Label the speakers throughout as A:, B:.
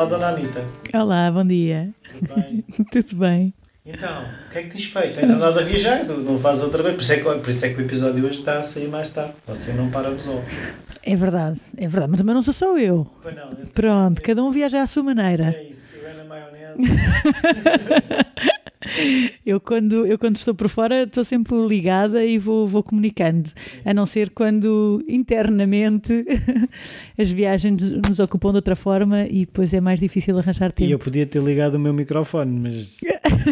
A: Olá, dona Anitta.
B: Olá, bom dia.
A: Tudo bem?
B: Tudo bem?
A: Então, o que é que tens feito? Tens andado a viajar? Tu não fazes outra vez? Por isso, é que, por isso é que o episódio hoje está a sair mais tarde. Você não para nos ovos.
B: É verdade, é verdade, mas também não sou só eu.
A: Pois não. eu-
B: Pronto, cada um viaja à sua maneira.
A: É isso. Eu é na maionese.
B: Eu quando, eu quando estou por fora estou sempre ligada e vou, vou comunicando, a não ser quando internamente as viagens nos ocupam de outra forma e depois é mais difícil arranjar
A: E eu
B: tempo.
A: podia ter ligado o meu microfone, mas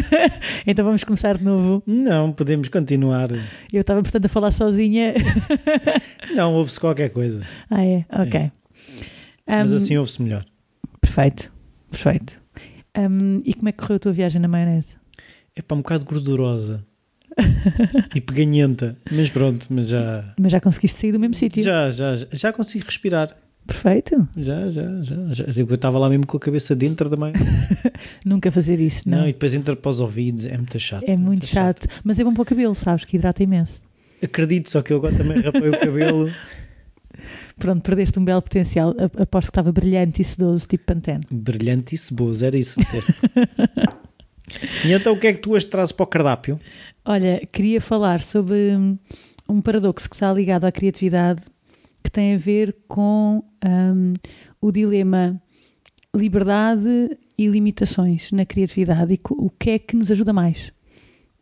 B: Então vamos começar de novo.
A: não, podemos continuar.
B: Eu estava, portanto, a falar sozinha.
A: Não, ouve-se qualquer coisa.
B: ah, é? Ok.
A: Mas
B: Hum,
A: assim ouve-se melhor.
B: Perfeito, perfeito. Hum, e como é que correu a tua viagem na maionese?
A: É para um bocado gordurosa. e peganhenta. Mas pronto, mas já.
B: Mas já conseguiste sair do mesmo sítio?
A: Já, já, já, já consigo respirar.
B: Perfeito.
A: Já, já, já. já. Eu estava lá mesmo com a cabeça dentro da mãe.
B: Nunca fazer isso, não.
A: Não, e depois entra para os ouvidos. É muito chato.
B: é muito chato. Mas é bom para o cabelo, sabes? Que hidrata imenso.
A: Acredito, só que eu agora também rapei o cabelo.
B: Pronto, perdeste um belo potencial. Aposto que estava brilhante e sedoso, tipo Pantene.
A: Brilhante e ceboso, era isso. E então o que é que tu hoje trazes para o cardápio?
B: Olha, queria falar sobre hum, um paradoxo que está ligado à criatividade que tem a ver com hum, o dilema liberdade e limitações na criatividade e o que é que nos ajuda mais.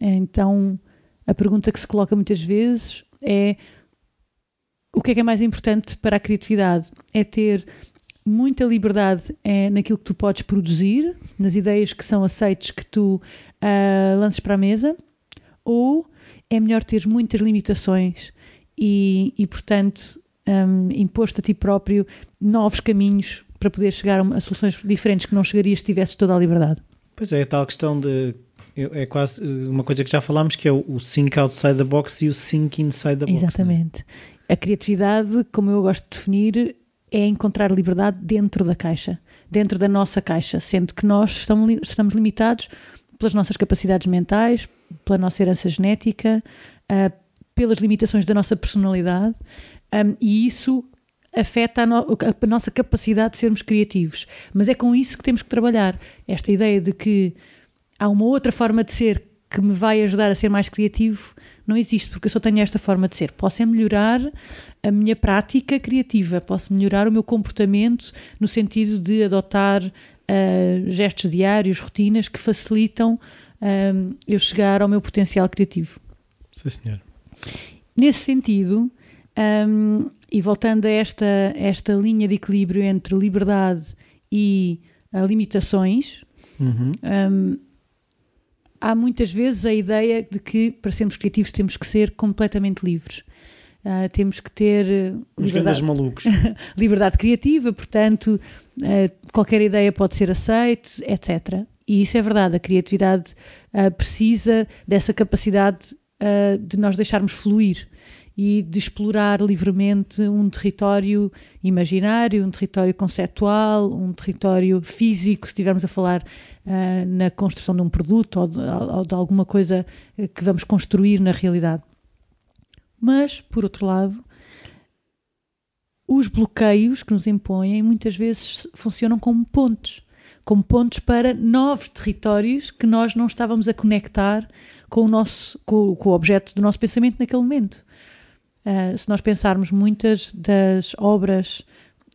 B: Então, a pergunta que se coloca muitas vezes é o que é que é mais importante para a criatividade? É ter muita liberdade eh, naquilo que tu podes produzir, nas ideias que são aceites que tu ah, lances para a mesa, ou é melhor ter muitas limitações e, e portanto, hum, imposto a ti próprio novos caminhos para poder chegar a, soluções diferentes que não chegarias se tivesses toda a liberdade.
A: Pois é, a tal questão de. É quase eh, uma coisa que já falámos que é o think outside the box e o think inside the box. né?
B: Exatamente. A criatividade, como eu gosto de definir, é encontrar liberdade dentro da caixa, dentro da nossa caixa, sendo que nós estamos, li- estamos limitados pelas nossas capacidades mentais, pela nossa herança genética, ah, pelas limitações da nossa personalidade, e isso afeta a, no- a nossa capacidade de sermos criativos. Mas é com isso que temos que trabalhar. Esta ideia de que há uma outra forma de ser que me vai ajudar a ser mais criativo não existe, porque eu só tenho esta forma de ser. Posso é melhorar a minha prática criativa, posso melhorar o meu comportamento no sentido de adotar ah, gestos diários, rotinas que facilitam ah, eu chegar ao meu potencial criativo.
A: Sim, senhor.
B: Nesse sentido, hum, e voltando a esta, esta linha de equilíbrio entre liberdade e ah, limitações,
A: Uhum.
B: hum, há muitas vezes a ideia de que para sermos criativos temos que ser completamente livres. Ah, temos que ter
A: Os
B: liberdade,
A: malucos.
B: liberdade criativa, portanto, eh, qualquer ideia pode ser aceite, etc. E isso é verdade, a criatividade ah, precisa dessa capacidade ah, de nós deixarmos fluir e de explorar livremente um território imaginário, um território conceptual, um território físico, se estivermos a falar ah, na construção de um produto ou de, ou de alguma coisa eh, que vamos construir na realidade. Mas, por outro lado, os bloqueios que nos impõem muitas vezes funcionam como pontes como pontos para novos territórios que nós não estávamos a conectar com o nosso com, com o objeto do nosso pensamento naquele momento. Ah, se nós pensarmos muitas das obras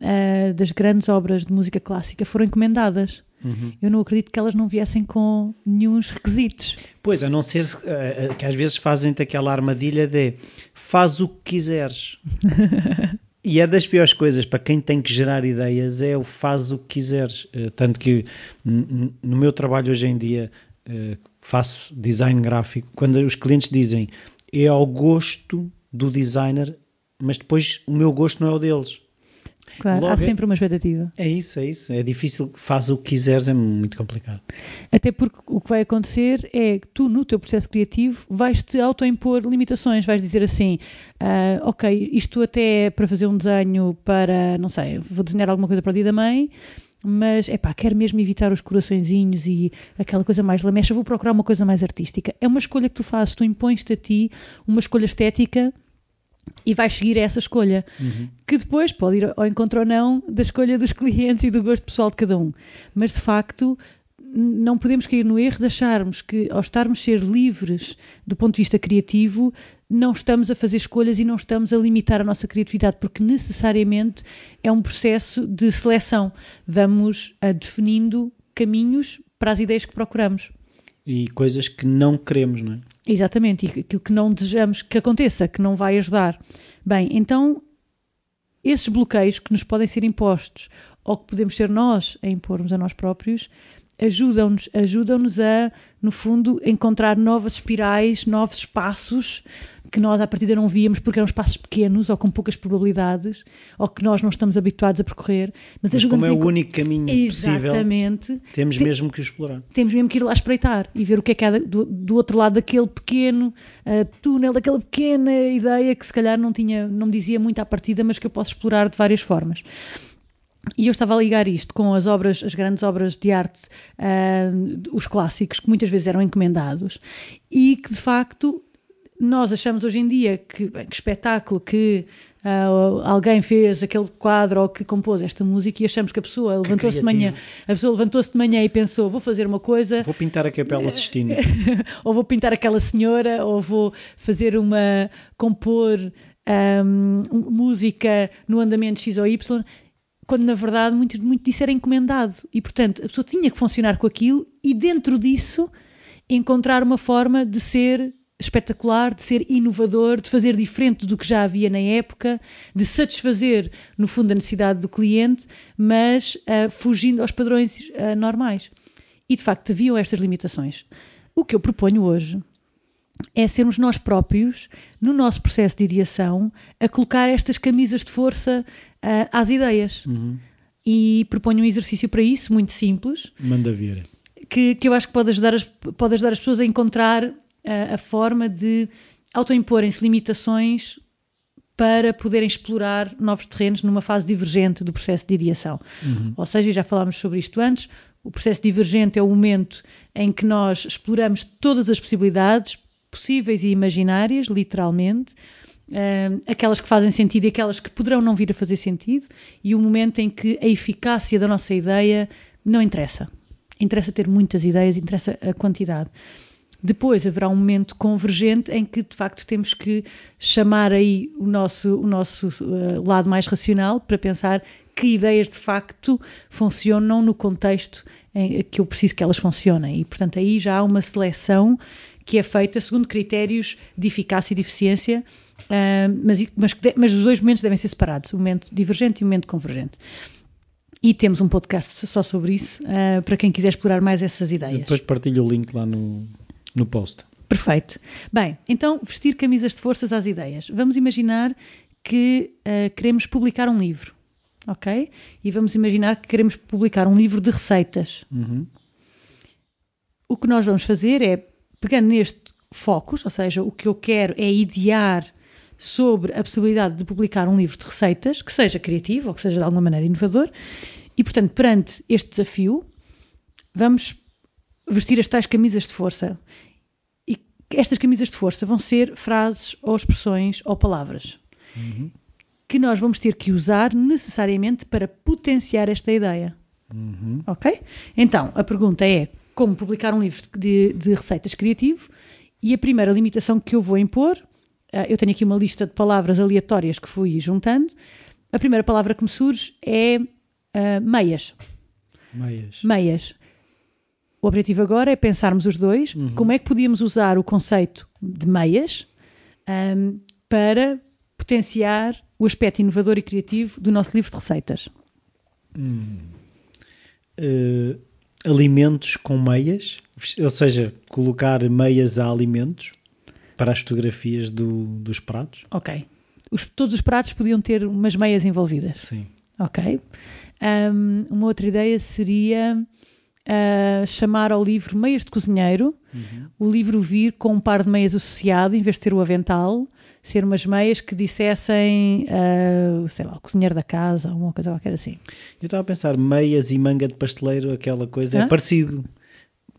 B: ah, das grandes obras de música clássica foram encomendadas.
A: Uhum.
B: Eu não acredito que elas não viessem com nenhuns requisitos.
A: Pois, a não ser eh, eh, que às vezes fazem-te aquela armadilha de faz o que quiseres. e é das piores coisas para quem tem que gerar ideias é o faz o que quiseres. Eh, Tanto que no meu trabalho hoje em dia eh, faço design gráfico, quando os clientes dizem é ao gosto do designer, mas depois o meu gosto não é o deles.
B: Claro, há
A: Logo é-
B: sempre uma expectativa.
A: É isso, é isso. É difícil, faz o que quiseres, é muito complicado.
B: Até porque o que vai acontecer é que tu, no teu processo criativo, vais-te autoimpor limitações. Vais dizer assim: ah, Ok, isto até é para fazer um desenho para, não sei, vou desenhar alguma coisa para o dia da mãe, mas é pá, quero mesmo evitar os coraçõezinhos e aquela coisa mais lamecha, vou procurar uma coisa mais artística. É uma escolha que tu fazes, tu impões-te a ti uma escolha estética e vais seguir essa escolha, que depois pode ir ao encontro ou não da escolha dos clientes e do gosto pessoal de cada um. Mas de facto, não podemos cair no erro de acharmos que, ao estarmos ser livres do ponto de vista criativo, não estamos a fazer escolhas e não estamos a limitar a nossa criatividade, porque necessariamente é um processo de seleção. Vamos a definindo caminhos para as ideias que procuramos.
A: E coisas que não queremos, não é?
B: Exatamente, e aquilo que não desejamos que aconteça, que não vai ajudar. Bem, então, esses bloqueios que nos podem ser impostos ou que podemos ser nós a impormos a nós próprios, ajudam-nos ajudam-nos a, no fundo, encontrar novas espirais, novos espaços que nós à partida não víamos porque eram espaços pequenos ou com poucas probabilidades ou que nós não estamos habituados a percorrer. Mas,
A: Mas como é o
B: enco-
A: único caminho possível,
B: Exatamente
A: temos
B: Tem-
A: mesmo que o explorar.
B: temos mesmo que ir lá espreitar e ver o que é que há do, do outro lado daquele pequeno ah, túnel, daquela pequena ideia que se calhar não tinha, não me dizia muito à partida, mas que eu posso explorar de várias formas. E eu estava a ligar isto com as obras, as grandes obras de arte, ah, os clássicos, que muitas vezes eram encomendados, e que de facto nós achamos hoje em dia que, bem, que espetáculo que ah, alguém fez aquele quadro ou que compôs esta música e achamos que a pessoa levantou-se de manhã, a pessoa levantou-se de manhã e pensou, vou fazer uma coisa,
A: Vou pintar a Capela Sistina.
B: ou vou pintar aquela senhora, ou vou fazer uma compor ahm, um, música no andamento X ou Y, quando na verdade muito, muito disso era encomendado. E portanto a pessoa tinha que funcionar com aquilo e dentro disso encontrar uma forma de ser espetacular, de ser inovador, de fazer diferente do que já havia na época, de satisfazer no fundo a necessidade do cliente, mas ah, fugindo aos padrões ah, normais. E de facto haviam estas limitações. O que eu proponho hoje é sermos nós próprios, no nosso processo de ideação, a colocar estas camisas de força ah, às ideias. E proponho um exercício para isso, muito simples,
A: Manda vir.
B: que, que eu acho que pode ajudar as, pode ajudar as pessoas a encontrar ah, a forma de autoimporem-se limitações para poderem explorar novos terrenos numa fase divergente do processo de ideação. Ou seja, já falámos sobre isto antes, o processo divergente é o momento em que nós exploramos todas as possibilidades possíveis e imaginárias, literalmente, ah, aquelas que fazem sentido e aquelas que poderão não vir a fazer sentido, e o momento em que a eficácia da nossa ideia não interessa. Interessa ter muitas ideias, interessa a quantidade. Depois haverá um momento convergente em que de facto temos que chamar aí o nosso, o nosso eh, lado mais racional para pensar que ideias de facto funcionam no contexto em que eu preciso que elas funcionem. E portanto aí já há uma seleção que é feita segundo critérios de eficácia e de eficiência, ah, mas, mas, mas os dois momentos devem ser separados, o momento divergente e o momento convergente. E temos um podcast só sobre isso, ah, para quem quiser explorar mais essas ideias.
A: Depois partilho o link lá no, no post.
B: Perfeito. Bem, então vestir camisas de forças às ideias. Vamos imaginar que ah, queremos publicar um livro, ok? E vamos imaginar que queremos publicar um livro de receitas.
A: Uhum.
B: O que nós vamos fazer é, pegando neste focus, ou seja, o que eu quero é idear sobre a possibilidade de publicar um livro de receitas, que seja criativo ou que seja de alguma maneira inovador, e portanto, perante este desafio, vamos vestir as tais camisas de força. E estas camisas de força vão ser frases ou expressões ou palavras que nós vamos ter que usar necessariamente para potenciar esta ideia. Ok? Então, a pergunta é como publicar um livro de, de receitas criativo e a primeira limitação que eu vou impor, ah, eu tenho aqui uma lista de palavras aleatórias que fui juntando. A primeira palavra que me surge é ah, meias.
A: Meias.
B: Meias. O objetivo agora é pensarmos os dois como é que podíamos usar o conceito de meias ahm, para potenciar o aspecto inovador e criativo do nosso livro de receitas.
A: Eh, alimentos com meias, ou seja, colocar meias a alimentos para as fotografias do- dos pratos.
B: Ok. Os- todos os pratos podiam ter umas meias envolvidas.
A: Sim.
B: Ok. Ahm, uma outra ideia seria ah, chamar ao livro Meias de Cozinheiro, o livro vir com um par de meias associado, em vez de ter o avental, ser umas meias que dissessem, ah, sei lá, o cozinheiro da casa, ou uma coisa qualquer assim.
A: Eu estava a pensar, meias e manga de pasteleiro, aquela coisa,
B: Hã?
A: é parecido.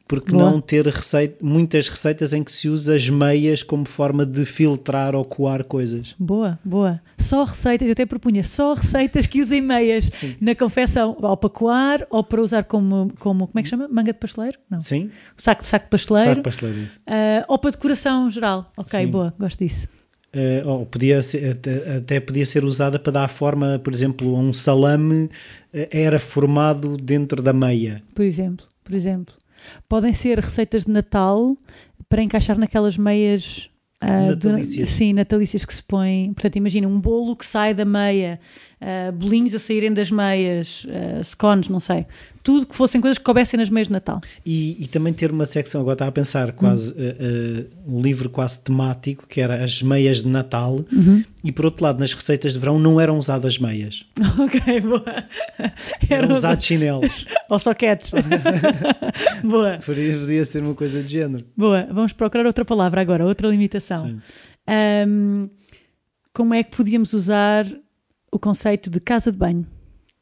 A: Porque
B: Boa.
A: não ter receita, muitas receitas em que se usa as meias como forma de filtrar ou coar coisas.
B: Boa, boa. Só receitas, eu até propunha só receitas que usem meias na confecção, ou para coar, ou para usar como, como como é que chama? Manga de pasteleiro? Não.
A: Sim?
B: Saco, saco de pasteleiro.
A: Sabe pasteleiro isso.
B: Ah, ou para decoração geral. Ok,
A: Sim.
B: boa, gosto disso.
A: Eh, ou podia ser- até, até podia ser usada para dar forma, por exemplo, a um salame eh, era formado dentro da meia.
B: Por exemplo, por exemplo. Podem ser receitas de Natal para encaixar naquelas meias do-
A: Natalícias.
B: sim, natalícias que se põem. Portanto, imagina um bolo que sai da meia, ah, bolinhos a saírem das meias, ah, scones, não sei. Tudo que fossem coisas que coubessem nas meias de Natal.
A: E, e também ter uma secção, agora estava a pensar, quase eh, eh, um livro quase temático, que era as meias de Natal, e por outro lado, nas receitas de verão não eram usadas meias,
B: ok, boa.
A: eram
B: Eram
A: usados chinelos.
B: Ou soquetes. boa,
A: podia, ser uma coisa de género.
B: boa. Vamos procurar outra palavra agora, outra limitação.
A: Sim.
B: Ahm, como é que podíamos usar o conceito de casa de banho?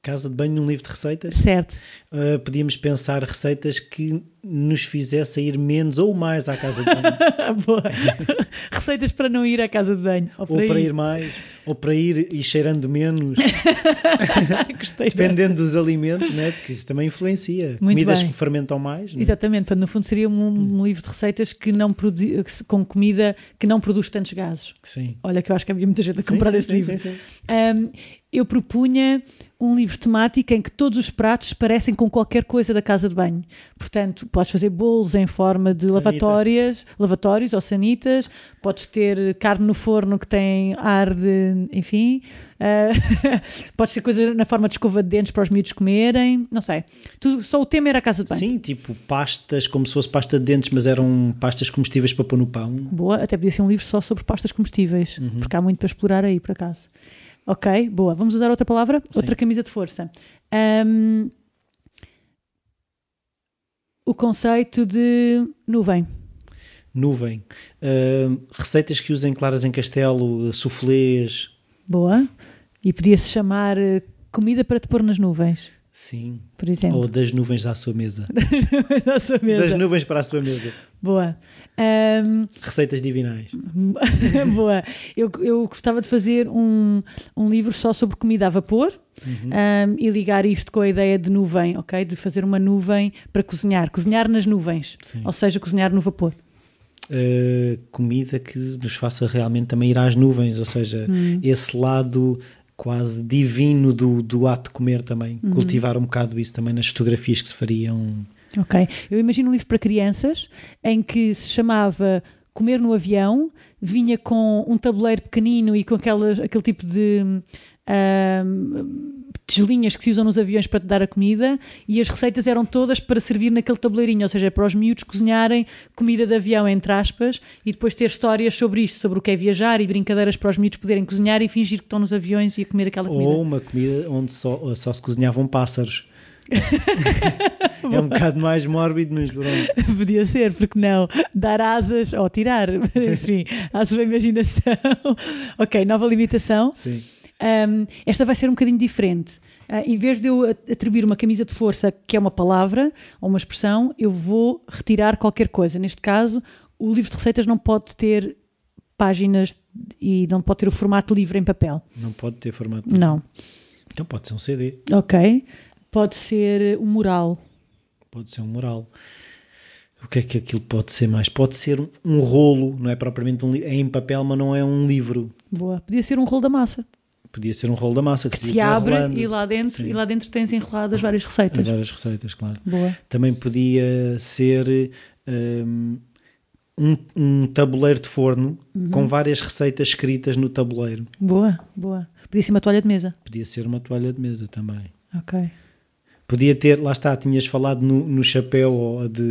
A: Casa de banho num livro de receitas,
B: Certo.
A: eh, podíamos pensar receitas que nos fizessem ir menos ou mais à casa de banho.
B: Boa. Receitas para não ir à casa de banho. Ou
A: ou
B: para,
A: para
B: ir.
A: ir mais, ou para ir e cheirando menos,
B: Gostei dessa.
A: dependendo dos alimentos, né? porque isso também influencia.
B: Muito
A: Comidas
B: bem.
A: que fermentam mais. né?
B: Exatamente, portanto, no fundo seria um, um livro de receitas que não produ- com comida que não produz tantos gases.
A: Sim.
B: Olha que eu acho que havia muita gente a
A: Sim,
B: comprar
A: sim,
B: esse
A: sim,
B: livro.
A: sim, sim.
B: Um, eu propunha um livro temático em que todos os pratos parecem com qualquer coisa da casa de banho. Portanto, podes fazer bolos em forma de
A: Sanita.
B: lavatórias, lavatórios ou sanitas, podes ter carne no forno que tem ar de, enfim, uh, podes ter coisas na forma de escova de dentes para os miúdos comerem, não sei. Tudo, só o tema era a casa de banho.
A: Sim, tipo pastas, como se fosse pasta de dentes, mas eram pastas comestíveis para pôr no pão.
B: Boa, até podia ser um livro só sobre pastas comestíveis,
A: Uhum.
B: porque há muito para explorar aí, por acaso. Ok, boa. Vamos usar outra palavra? Outra camisa de força. Ahm, o conceito de nuvem.
A: Nuvem. Ah, receitas que usem claras em castelo, soufflés.
B: Boa. E podia-se chamar eh, comida para te pôr nas nuvens,
A: Sim.
B: por exemplo.
A: Ou das nuvens à sua mesa.
B: Na sua mesa.
A: Das nuvens para a sua mesa.
B: Boa. Ahm,
A: Receitas divinais.
B: Boa. Eu, eu gostava de fazer um, um livro só sobre comida a vapor um, e ligar isto com a ideia de nuvem, ok? De fazer uma nuvem para cozinhar. Cozinhar nas nuvens.
A: Sim.
B: Ou seja, cozinhar no vapor.
A: Uh, comida que nos faça realmente também ir às nuvens, ou seja, esse lado quase divino do, do ato de comer também. Cultivar um bocado isso também nas fotografias que se fariam.
B: Ok. Eu imagino um livro para crianças em que se chamava Comer no Avião, vinha com um tabuleiro pequenino e com aquelas, aquele tipo de ahm, tigelinhas que se usam nos aviões para te dar a comida e as receitas eram todas para servir naquele tabuleirinho, ou seja, para os miúdos cozinharem comida de avião, entre aspas, e depois ter histórias sobre isto, sobre o que é viajar e brincadeiras para os miúdos poderem cozinhar e fingir que estão nos aviões e a comer aquela comida.
A: Ou uma comida onde só, só se cozinhavam pássaros. é um bocado mais mórbido, mas pronto.
B: Podia ser, porque não? Dar asas ou tirar, enfim, à sua imaginação. ok, nova limitação.
A: Sim.
B: Um, esta vai ser um bocadinho diferente. Ah, em vez de eu at- atribuir uma camisa de força, que é uma palavra ou uma expressão, eu vou retirar qualquer coisa. Neste caso, o livro de receitas não pode ter páginas e não pode ter o formato livre em papel.
A: Não pode ter formato.
B: Não.
A: Então pode ser um CD,
B: Ok. Pode ser um mural.
A: pode ser um mural. O que é que aquilo pode ser mais? Pode ser um, um rolo, não é propriamente um livro. É em papel, mas não é um livro.
B: Boa. Podia ser um rolo da massa.
A: Podia ser um rolo da massa que,
B: Que
A: se
B: abre e lá dentro,
A: Sim.
B: e lá dentro tens enroladas várias receitas.
A: Várias receitas, claro.
B: Boa.
A: Também podia ser hum, um, um tabuleiro de forno
B: Uhum.
A: com várias receitas escritas no tabuleiro.
B: Boa, boa. Podia ser uma toalha de mesa.
A: Podia ser uma toalha de mesa também.
B: Ok.
A: Podia ter, lá está, tinhas falado no, no chapéu ou de,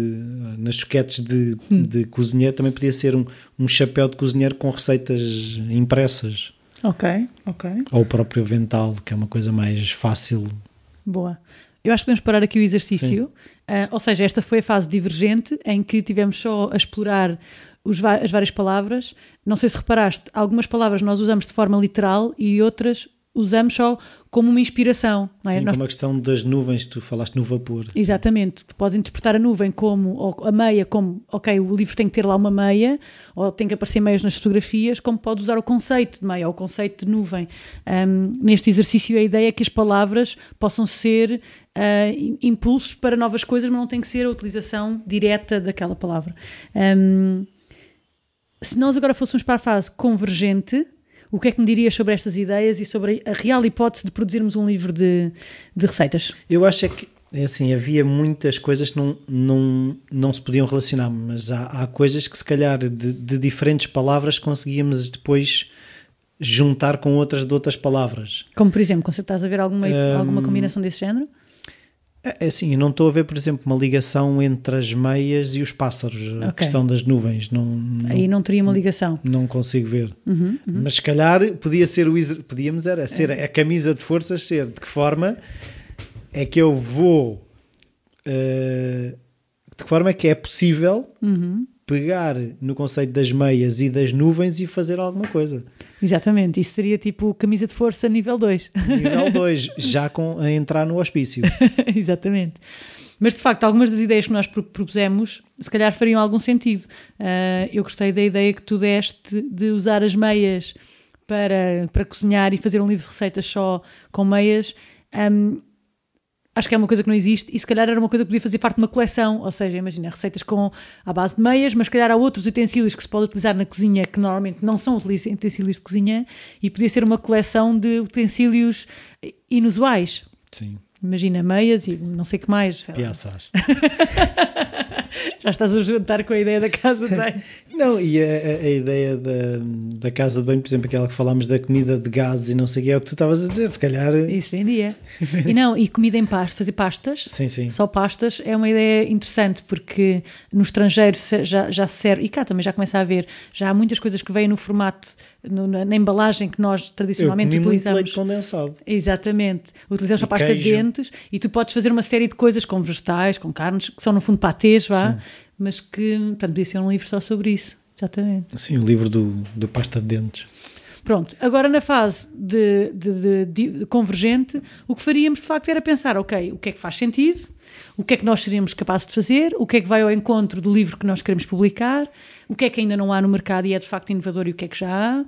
A: nas choquetes de,
B: Hum.
A: de cozinheiro, também podia ser um, um chapéu de cozinheiro com receitas impressas.
B: Ok, ok.
A: Ou o próprio vental, que é uma coisa mais fácil.
B: Boa. Eu acho que podemos parar aqui o exercício. Ah, ou seja, esta foi a fase divergente em que tivemos só a explorar os as várias palavras. Não sei se reparaste, algumas palavras nós usamos de forma literal e outras usamos só como uma inspiração. Não é?
A: Sim,
B: Nós-
A: como a questão das nuvens, tu falaste no vapor.
B: Exatamente. Tu podes interpretar a nuvem como, ou a meia como, ok, o livro tem que ter lá uma meia, ou tem que aparecer meias nas fotografias, como podes usar o conceito de meia, ou o conceito de nuvem. Ahm, neste exercício, a ideia é que as palavras possam ser im- impulsos para novas coisas, mas não tem que ser a utilização direta daquela palavra. Ahm, se nós agora fôssemos para a fase convergente, o que é que me dirias sobre estas ideias e sobre a real hipótese de produzirmos um livro de, de receitas?
A: Eu acho é que é assim, havia muitas coisas que não, não, não se podiam relacionar, mas há, há coisas que se calhar de, de diferentes palavras conseguíamos depois juntar com outras de outras palavras.
B: Como, por exemplo, quando estás a ver alguma,
A: Hum.
B: alguma combinação desse género?
A: É é assim, eu não estou a ver, por exemplo, uma ligação entre as meias e os pássaros, a
B: Ok.
A: questão das nuvens, não, não,
B: Aí não teria uma ligação.
A: não consigo ver.
B: Uhum,
A: Mas se calhar podia ser o podíamos era ser a camisa de forças ser de que forma é que eu vou eh, de que forma é que é possível
B: Uhum.
A: Pegar no conceito das meias e das nuvens e fazer alguma coisa.
B: Exatamente, isso seria tipo camisa de força nível 2.
A: Nível 2, já com, a entrar no hospício.
B: Exatamente. Mas de facto, algumas das ideias que nós pro- propusemos se calhar fariam algum sentido. Ah, eu gostei da ideia que tu deste de usar as meias para, para cozinhar e fazer um livro de receitas só com meias. Ahm, acho que é uma coisa que não existe e se calhar era uma coisa que podia fazer parte de uma coleção, ou seja, imagina receitas com à base de meias, mas se calhar há outros utensílios que se pode utilizar na cozinha que normalmente não são utensílios de cozinha e podia ser uma coleção de utensílios inusuais.
A: Sim,
B: Imagina meias e não sei o que mais.
A: piaças.
B: Já estás a juntar com a ideia da casa de banho.
A: Não, e a, a- ideia da, da casa de banho, por exemplo, aquela que falámos da comida de gás e não sei o que é o que tu estavas a dizer, se calhar.
B: Isso vendia. E não, e comida em pasta, fazer pastas.
A: Sim, sim.
B: Só pastas é uma ideia interessante porque no estrangeiro já, já se serve, e cá também já começa a haver, já há muitas coisas que vêm no formato, no- na, na embalagem que nós
A: Eu
B: tradicionalmente
A: comi muito
B: utilizamos.
A: leite condensado.
B: Exatamente. Utilizamos
A: E
B: a pasta
A: queijo.
B: de dentes e tu podes fazer uma série de coisas com vegetais, com carnes, que são no fundo patês, vá,
A: Sim.
B: Mas que, portanto, podia ser um livro só sobre isso. Exatamente.
A: Sim, o livro do, do pasta de dentes.
B: Pronto, agora na fase de, de- de- de- convergente, o que faríamos de facto era pensar, ok, o que é que faz sentido, o que é que nós seríamos capazes de fazer, o que é que vai ao encontro do livro que nós queremos publicar, o que é que ainda não há no mercado e é de facto inovador e o que é que já há,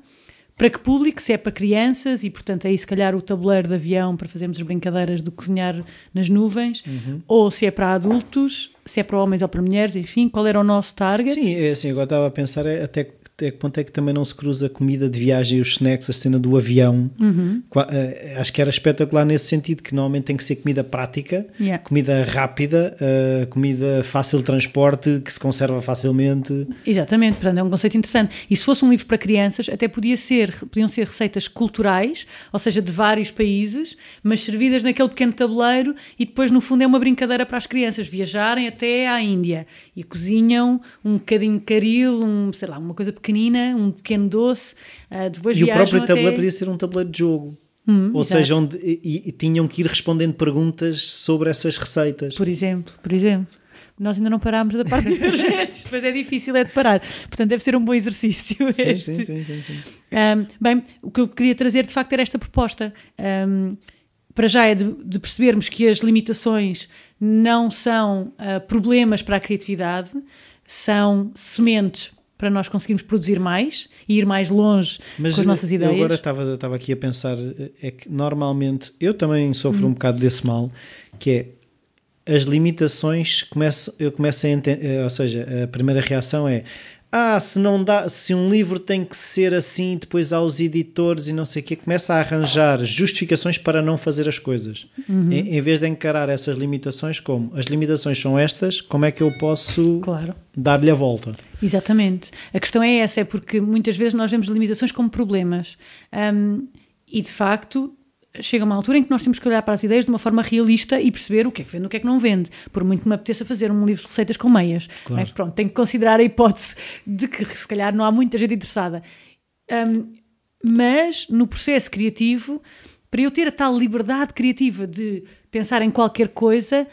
B: para que público, se é para crianças e portanto aí se calhar o tabuleiro de avião para fazermos as brincadeiras do cozinhar nas nuvens, ou se é para adultos, se é para homens ou para mulheres, enfim, qual era o nosso target.
A: Sim, é assim, agora estava a pensar é até, até que ponto é que também não se cruza a comida de viagem e os snacks, a cena do avião.
B: Uhum.
A: Eh, acho que era espetacular nesse sentido, que normalmente tem que ser comida prática,
B: Yeah.
A: comida rápida, eh, comida fácil de transporte, que se conserva facilmente.
B: Exatamente, portanto é um conceito interessante. E se fosse um livro para crianças, até podia ser, podiam ser receitas culturais, ou seja, de vários países, mas servidas naquele pequeno tabuleiro e depois no fundo é uma brincadeira para as crianças viajarem até à Índia e cozinham um bocadinho caril, um, sei lá, uma coisa pequenina, um pequeno doce, ah, depois
A: E o próprio tabuleiro
B: até...
A: podia ser um tabuleiro de jogo.
B: Hum,
A: Ou
B: exato.
A: seja, onde e, e tinham que ir respondendo perguntas sobre essas receitas.
B: Por exemplo, por exemplo. Nós ainda não parámos da parte divergentes, depois é difícil é de parar. Portanto, deve ser um bom exercício
A: Sim, sim, sim, sim, sim.
B: Um, bem, o que eu queria trazer de facto era esta proposta. Um, para já é de, de percebermos que as limitações não são uh, problemas para a criatividade, são sementes para nós conseguirmos produzir mais e ir mais longe
A: Mas
B: com as nossas
A: eu
B: ideias.
A: agora estava, estava aqui a pensar, é que normalmente eu também sofro
B: Hum.
A: um bocado desse mal, que é as limitações começo, eu começo a entender, ou seja, a primeira reação é ah, se não dá, se um livro tem que ser assim, depois há os editores e não sei o quê, começa a arranjar justificações para não fazer as coisas.
B: Uhum.
A: Em, em vez de encarar essas limitações como as limitações são estas, como é que eu posso
B: Claro.
A: dar-lhe a volta?
B: Exatamente. A questão é essa, é porque muitas vezes nós vemos limitações como problemas. Um, e de facto, chega uma altura em que nós temos que olhar para as ideias de uma forma realista e perceber o que é que vende e o que é que não vende. Por muito que me apeteça fazer um livro de receitas com meias.
A: Claro.
B: é? Pronto, tenho que considerar a hipótese de que se calhar não há muita gente interessada. Um, mas no processo criativo, para eu ter a tal liberdade criativa de pensar em qualquer coisa,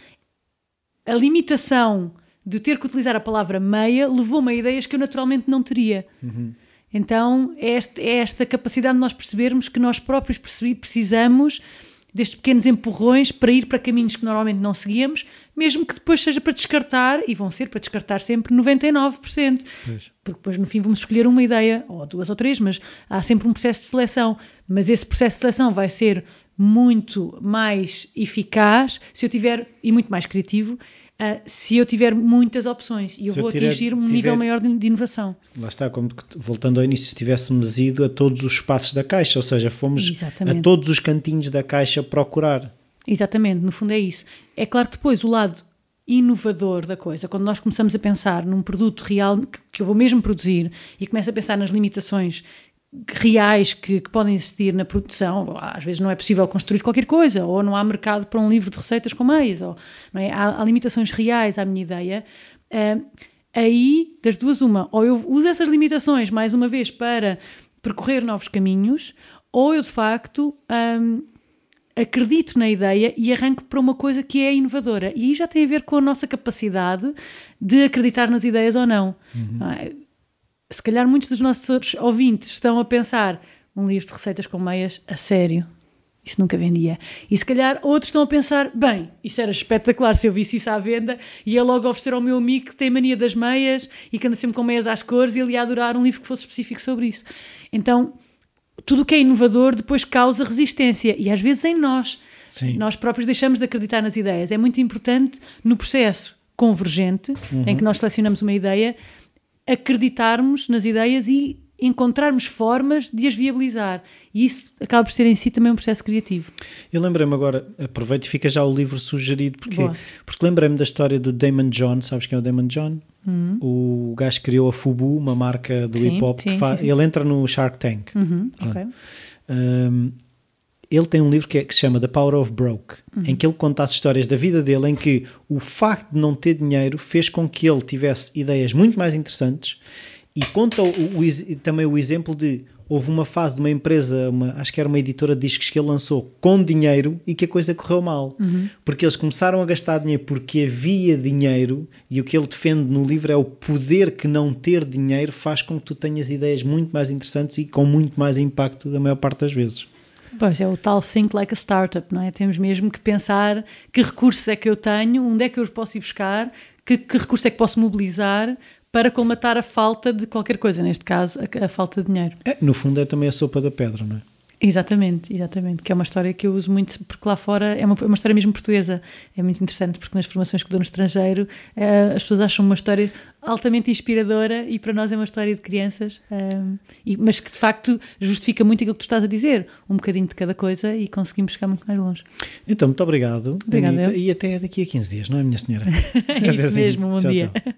B: a limitação de ter que utilizar a palavra meia levou-me a ideias que eu naturalmente não teria. Então é esta, é esta capacidade de nós percebermos que nós próprios precisamos destes pequenos empurrões para ir para caminhos que normalmente não seguíamos, mesmo que depois seja para descartar, e vão ser para descartar sempre 99%. Pois. Porque depois no fim vamos escolher uma ideia, ou duas ou três, mas há sempre um processo de seleção. Mas esse processo de seleção vai ser muito mais eficaz se eu tiver, e muito mais criativo, uh, se eu tiver muitas opções e eu vou tiver, atingir um tiver, nível maior de, de, inovação.
A: Lá está, como voltando ao início, se tivéssemos ido a todos os espaços da caixa, ou seja, fomos Exatamente. a todos os cantinhos da caixa procurar.
B: Exatamente, no fundo é isso. É claro que depois o lado inovador da coisa, quando nós começamos a pensar num produto real que, que eu vou mesmo produzir e começo a pensar nas limitações reais que, que, podem existir na produção. Às vezes não é possível construir qualquer coisa, ou não há mercado para um livro de receitas com meias, ou não é? há, há limitações reais à minha ideia. Uh, aí, das duas, uma, ou eu uso essas limitações mais uma vez para percorrer novos caminhos, ou eu de facto um, acredito na ideia e arranco para uma coisa que é inovadora. E aí já tem a ver com a nossa capacidade de acreditar nas ideias ou não. Uhum. Se calhar muitos dos nossos ouvintes estão a pensar um livro de receitas com meias a sério. Isso nunca vendia. E se calhar outros estão a pensar: bem, isso era espetacular se eu visse isso à venda e ia logo oferecer ao meu amigo que tem mania das meias e que anda sempre com meias às cores e ele ia adorar um livro que fosse específico sobre isso. Então, tudo o que é inovador depois causa resistência e às vezes em nós. Sim. Nós próprios deixamos de acreditar nas ideias. É muito importante no processo convergente, uhum. em que nós selecionamos uma ideia, acreditarmos nas ideias e encontrarmos formas de as viabilizar. E isso acaba por ser em si também um processo criativo.
A: Eu lembrei-me agora, aproveito e fica já o livro sugerido, porque, porque lembrei-me da história do Damon John, sabes quem é o Damon John? Uhum. O gajo criou a Fubu, uma marca do hip hop, que faz, ele entra no Shark Tank.
B: Uhum, okay.
A: um, ele tem um livro que, é, que se chama The Power of Broke, uhum. em que ele conta as histórias da vida dele, em que o facto de não ter dinheiro fez com que ele tivesse ideias muito mais interessantes e conta o, o, também o exemplo de houve uma fase de uma empresa, uma, acho que era uma editora de discos que ele lançou com dinheiro e que a coisa correu mal.
B: Uhum.
A: Porque eles começaram a gastar dinheiro porque havia dinheiro e o que ele defende no livro é o poder que não ter dinheiro faz com que tu tenhas ideias muito mais interessantes e com muito mais impacto a maior parte das vezes.
B: Pois é o tal think like a startup, não é? Temos mesmo que pensar que recursos é que eu tenho, onde é que eu os posso ir buscar, que, que recursos é que posso mobilizar para colmatar a falta de qualquer coisa, neste caso, a, a falta de dinheiro.
A: É, no fundo é também a sopa da pedra, não é?
B: Exatamente, exatamente, que é uma história que eu uso muito, porque lá fora é uma, é uma história mesmo portuguesa. É muito interessante, porque nas formações que dou no estrangeiro uh, as pessoas acham uma história altamente inspiradora e para nós é uma história de crianças, uh, e, mas que de facto justifica muito aquilo que tu estás a dizer, um bocadinho de cada coisa e conseguimos chegar muito mais longe.
A: Então, muito obrigado, Obrigada, e até daqui a 15 dias, não é, minha senhora?
B: é isso mesmo, bom tchau, dia. Tchau.